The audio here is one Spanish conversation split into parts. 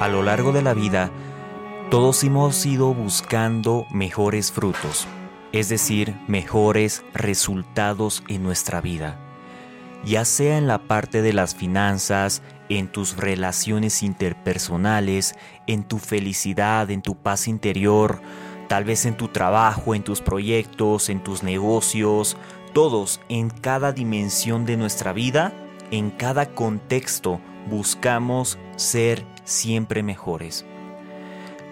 A lo largo de la vida, todos hemos ido buscando mejores frutos, es decir, mejores resultados en nuestra vida, ya sea en la parte de las finanzas, en tus relaciones interpersonales, en tu felicidad, en tu paz interior, tal vez en tu trabajo, en tus proyectos, en tus negocios, todos en cada dimensión de nuestra vida, en cada contexto, buscamos ser siempre mejores.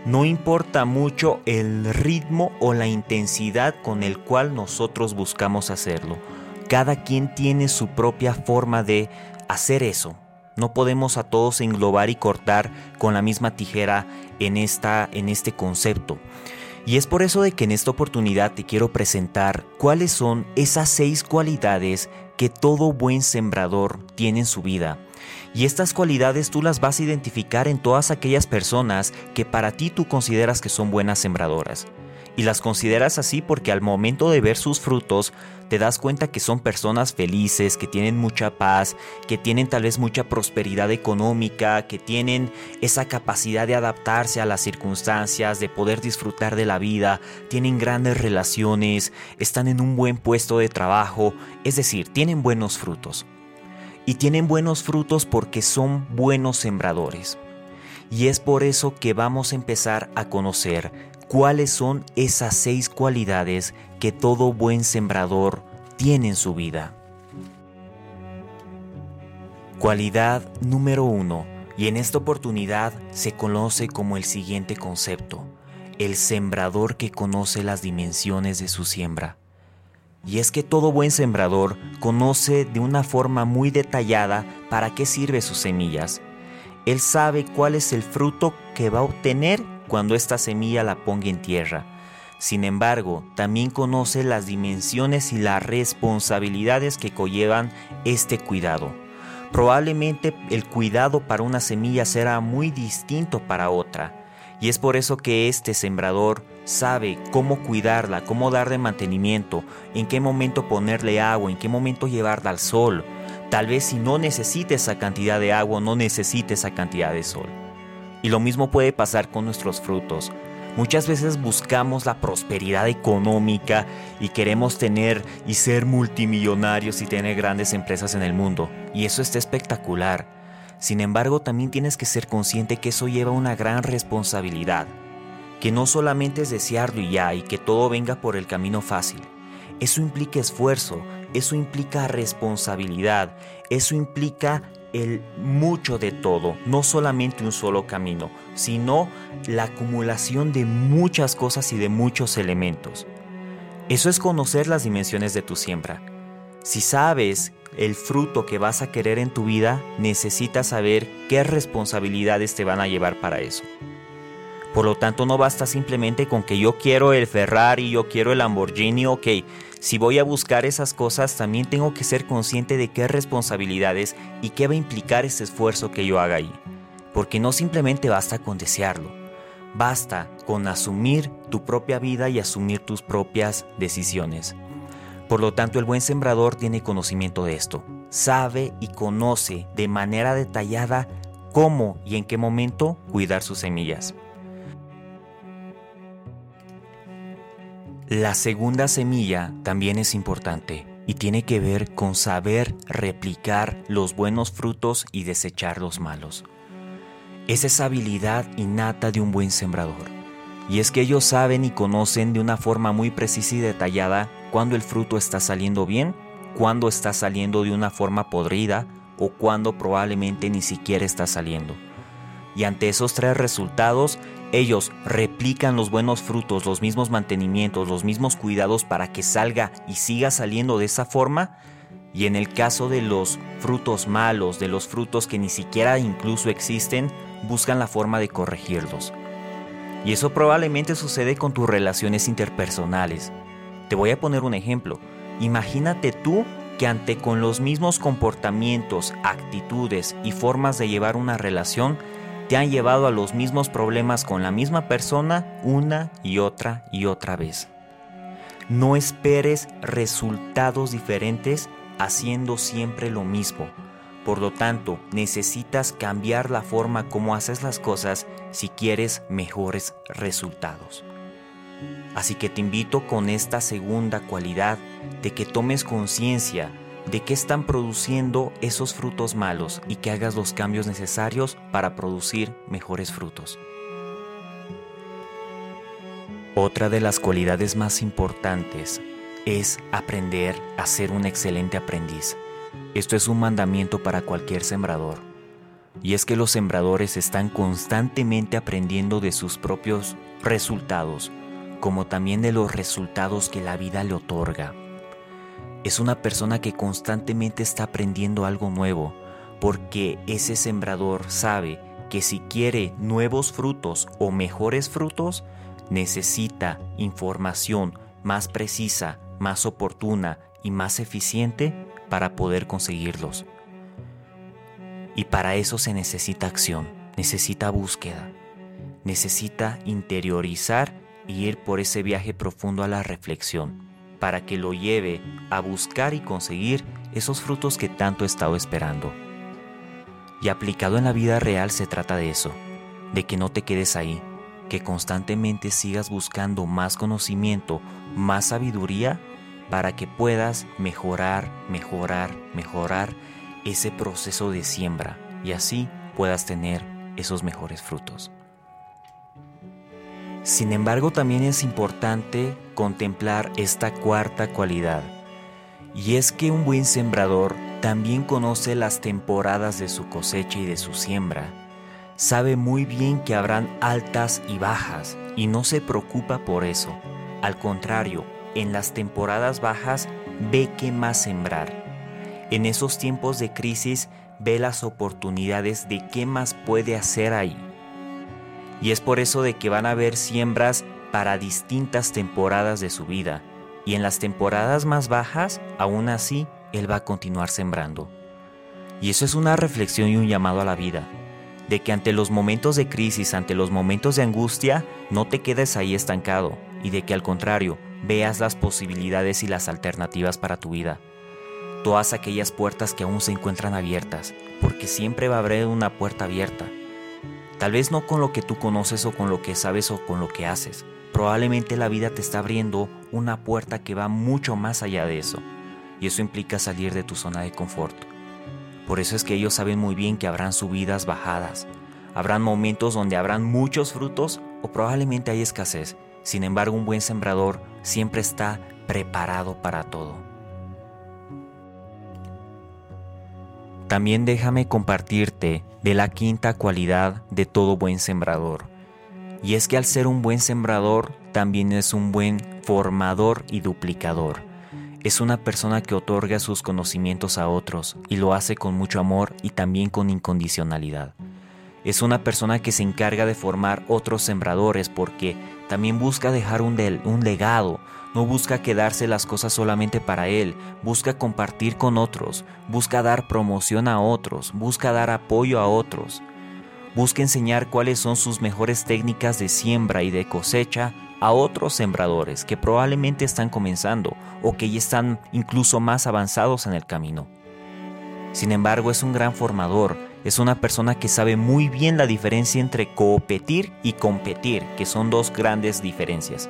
No importa mucho el ritmo o la intensidad con el cual nosotros buscamos hacerlo. Cada quien tiene su propia forma de hacer eso. No podemos a todos englobar y cortar con la misma tijera en, esta, en este concepto. Y es por eso de que en esta oportunidad te quiero presentar cuáles son esas seis cualidades que todo buen sembrador tiene en su vida. Y estas cualidades tú las vas a identificar en todas aquellas personas que para ti tú consideras que son buenas sembradoras y las consideras así porque al momento de ver sus frutos te das cuenta que son personas felices, que tienen mucha paz, que tienen tal vez mucha prosperidad económica, que tienen esa capacidad de adaptarse a las circunstancias, de poder disfrutar de la vida, tienen grandes relaciones, están en un buen puesto de trabajo, es decir, tienen buenos frutos. Y tienen buenos frutos porque son buenos sembradores. Y es por eso que vamos a empezar a conocer cuáles son esas seis cualidades que todo buen sembrador tiene en su vida. Cualidad número uno, y en esta oportunidad se conoce como el siguiente concepto, el sembrador que conoce las dimensiones de su siembra. Y es que todo buen sembrador conoce de una forma muy detallada para qué sirve sus semillas. Él sabe cuál es el fruto que va a obtener cuando esta semilla la ponga en tierra. Sin embargo, también conoce las dimensiones y las responsabilidades que conllevan este cuidado. Probablemente el cuidado para una semilla será muy distinto para otra, y es por eso que este sembrador sabe cómo cuidarla, cómo darle mantenimiento, en qué momento ponerle agua, en qué momento llevarla al sol. Tal vez si no necesite esa cantidad de agua, no necesite esa cantidad de sol. Y lo mismo puede pasar con nuestros frutos. Muchas veces buscamos la prosperidad económica y queremos tener y ser multimillonarios y tener grandes empresas en el mundo. Y eso está espectacular. Sin embargo, también tienes que ser consciente que eso lleva una gran responsabilidad. Que no solamente es desearlo y ya, y que todo venga por el camino fácil. Eso implica esfuerzo, eso implica responsabilidad, eso implica el mucho de todo, no solamente un solo camino, sino la acumulación de muchas cosas y de muchos elementos. Eso es conocer las dimensiones de tu siembra. Si sabes el fruto que vas a querer en tu vida, necesitas saber qué responsabilidades te van a llevar para eso. Por lo tanto, no basta simplemente con que yo quiero el Ferrari, yo quiero el Lamborghini, ok. Si voy a buscar esas cosas, también tengo que ser consciente de qué responsabilidades y qué va a implicar ese esfuerzo que yo haga ahí. Porque no simplemente basta con desearlo, basta con asumir tu propia vida y asumir tus propias decisiones. Por lo tanto, el buen sembrador tiene conocimiento de esto, sabe y conoce de manera detallada cómo y en qué momento cuidar sus semillas. La segunda semilla también es importante y tiene que ver con saber replicar los buenos frutos y desechar los malos. Es esa habilidad innata de un buen sembrador. Y es que ellos saben y conocen de una forma muy precisa y detallada cuando el fruto está saliendo bien, cuando está saliendo de una forma podrida o cuando probablemente ni siquiera está saliendo. Y ante esos tres resultados, ellos replican los buenos frutos, los mismos mantenimientos, los mismos cuidados para que salga y siga saliendo de esa forma. Y en el caso de los frutos malos, de los frutos que ni siquiera incluso existen, buscan la forma de corregirlos. Y eso probablemente sucede con tus relaciones interpersonales. Te voy a poner un ejemplo. Imagínate tú que ante con los mismos comportamientos, actitudes y formas de llevar una relación, te han llevado a los mismos problemas con la misma persona una y otra y otra vez. No esperes resultados diferentes haciendo siempre lo mismo. Por lo tanto, necesitas cambiar la forma como haces las cosas si quieres mejores resultados. Así que te invito con esta segunda cualidad de que tomes conciencia de qué están produciendo esos frutos malos y que hagas los cambios necesarios para producir mejores frutos. Otra de las cualidades más importantes es aprender a ser un excelente aprendiz. Esto es un mandamiento para cualquier sembrador. Y es que los sembradores están constantemente aprendiendo de sus propios resultados, como también de los resultados que la vida le otorga. Es una persona que constantemente está aprendiendo algo nuevo, porque ese sembrador sabe que si quiere nuevos frutos o mejores frutos, necesita información más precisa, más oportuna y más eficiente para poder conseguirlos. Y para eso se necesita acción, necesita búsqueda, necesita interiorizar y ir por ese viaje profundo a la reflexión, para que lo lleve a buscar y conseguir esos frutos que tanto he estado esperando. Y aplicado en la vida real se trata de eso, de que no te quedes ahí, que constantemente sigas buscando más conocimiento, más sabiduría, para que puedas mejorar, mejorar, mejorar ese proceso de siembra y así puedas tener esos mejores frutos. Sin embargo, también es importante contemplar esta cuarta cualidad, y es que un buen sembrador también conoce las temporadas de su cosecha y de su siembra sabe muy bien que habrán altas y bajas y no se preocupa por eso. Al contrario, en las temporadas bajas ve qué más sembrar. En esos tiempos de crisis ve las oportunidades de qué más puede hacer ahí. Y es por eso de que van a haber siembras para distintas temporadas de su vida. Y en las temporadas más bajas, aún así, él va a continuar sembrando. Y eso es una reflexión y un llamado a la vida de que ante los momentos de crisis, ante los momentos de angustia, no te quedes ahí estancado y de que al contrario, veas las posibilidades y las alternativas para tu vida. Todas aquellas puertas que aún se encuentran abiertas, porque siempre va a haber una puerta abierta. Tal vez no con lo que tú conoces o con lo que sabes o con lo que haces. Probablemente la vida te está abriendo una puerta que va mucho más allá de eso. Y eso implica salir de tu zona de confort por eso es que ellos saben muy bien que habrán subidas, bajadas. Habrán momentos donde habrán muchos frutos o probablemente hay escasez. Sin embargo, un buen sembrador siempre está preparado para todo. También déjame compartirte de la quinta cualidad de todo buen sembrador. Y es que al ser un buen sembrador, también es un buen formador y duplicador. Es una persona que otorga sus conocimientos a otros y lo hace con mucho amor y también con incondicionalidad. Es una persona que se encarga de formar otros sembradores porque también busca dejar un, legado, no busca quedarse las cosas solamente para él, busca compartir con otros, busca dar promoción a otros, busca dar apoyo a otros, busca enseñar cuáles son sus mejores técnicas de siembra y de cosecha a otros sembradores que probablemente están comenzando o que ya están incluso más avanzados en el camino. Sin embargo, es un gran formador, es una persona que sabe muy bien la diferencia entre competir y competir, que son dos grandes diferencias.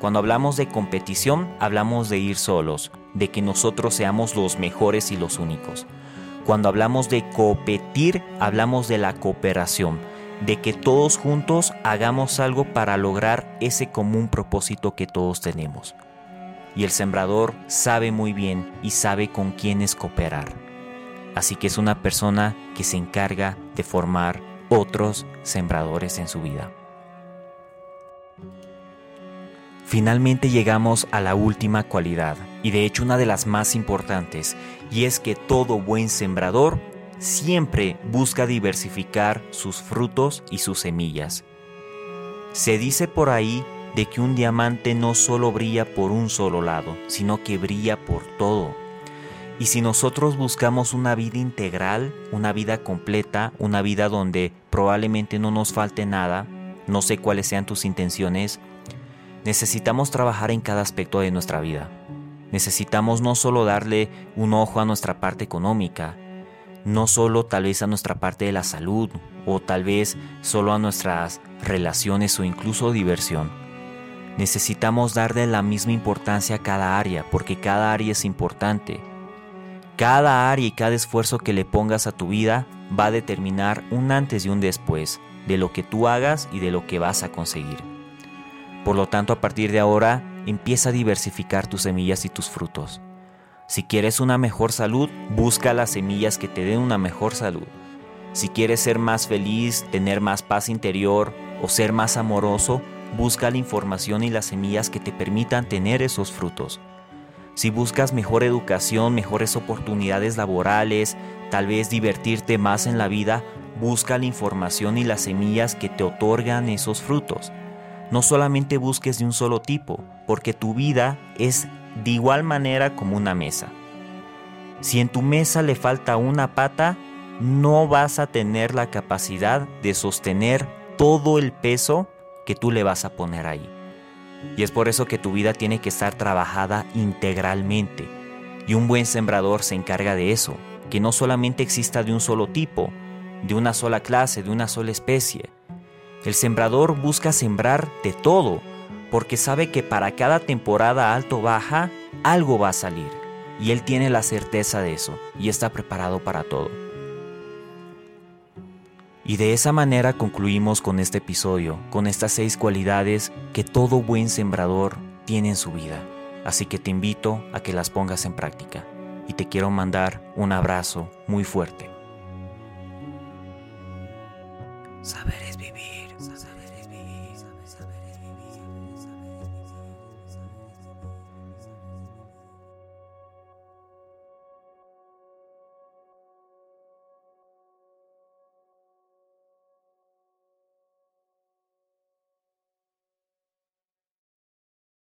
Cuando hablamos de competición, hablamos de ir solos, de que nosotros seamos los mejores y los únicos. Cuando hablamos de competir, hablamos de la cooperación, de que todos juntos hagamos algo para lograr ese común propósito que todos tenemos. Y el sembrador sabe muy bien y sabe con quiénes cooperar. Así que es una persona que se encarga de formar otros sembradores en su vida. Finalmente llegamos a la última cualidad, y de hecho una de las más importantes, y es que todo buen sembrador siempre busca diversificar sus frutos y sus semillas. Se dice por ahí de que un diamante no solo brilla por un solo lado, sino que brilla por todo. Y si nosotros buscamos una vida integral, una vida completa, una vida donde probablemente no nos falte nada, no sé cuáles sean tus intenciones, necesitamos trabajar en cada aspecto de nuestra vida. Necesitamos no solo darle un ojo a nuestra parte económica, no solo tal vez a nuestra parte de la salud o tal vez solo a nuestras relaciones o incluso diversión. Necesitamos darle la misma importancia a cada área porque cada área es importante. Cada área y cada esfuerzo que le pongas a tu vida va a determinar un antes y un después de lo que tú hagas y de lo que vas a conseguir. Por lo tanto, a partir de ahora, empieza a diversificar tus semillas y tus frutos. Si quieres una mejor salud, busca las semillas que te den una mejor salud. Si quieres ser más feliz, tener más paz interior o ser más amoroso, busca la información y las semillas que te permitan tener esos frutos. Si buscas mejor educación, mejores oportunidades laborales, tal vez divertirte más en la vida, busca la información y las semillas que te otorgan esos frutos. No solamente busques de un solo tipo, porque tu vida es de igual manera como una mesa. Si en tu mesa le falta una pata, no vas a tener la capacidad de sostener todo el peso que tú le vas a poner ahí. Y es por eso que tu vida tiene que estar trabajada integralmente. Y un buen sembrador se encarga de eso, que no solamente exista de un solo tipo, de una sola clase, de una sola especie. El sembrador busca sembrar de todo, porque sabe que para cada temporada alto-baja algo va a salir, y él tiene la certeza de eso, y está preparado para todo. Y de esa manera concluimos con este episodio, con estas seis cualidades que todo buen sembrador tiene en su vida. Así que te invito a que las pongas en práctica, y te quiero mandar un abrazo muy fuerte.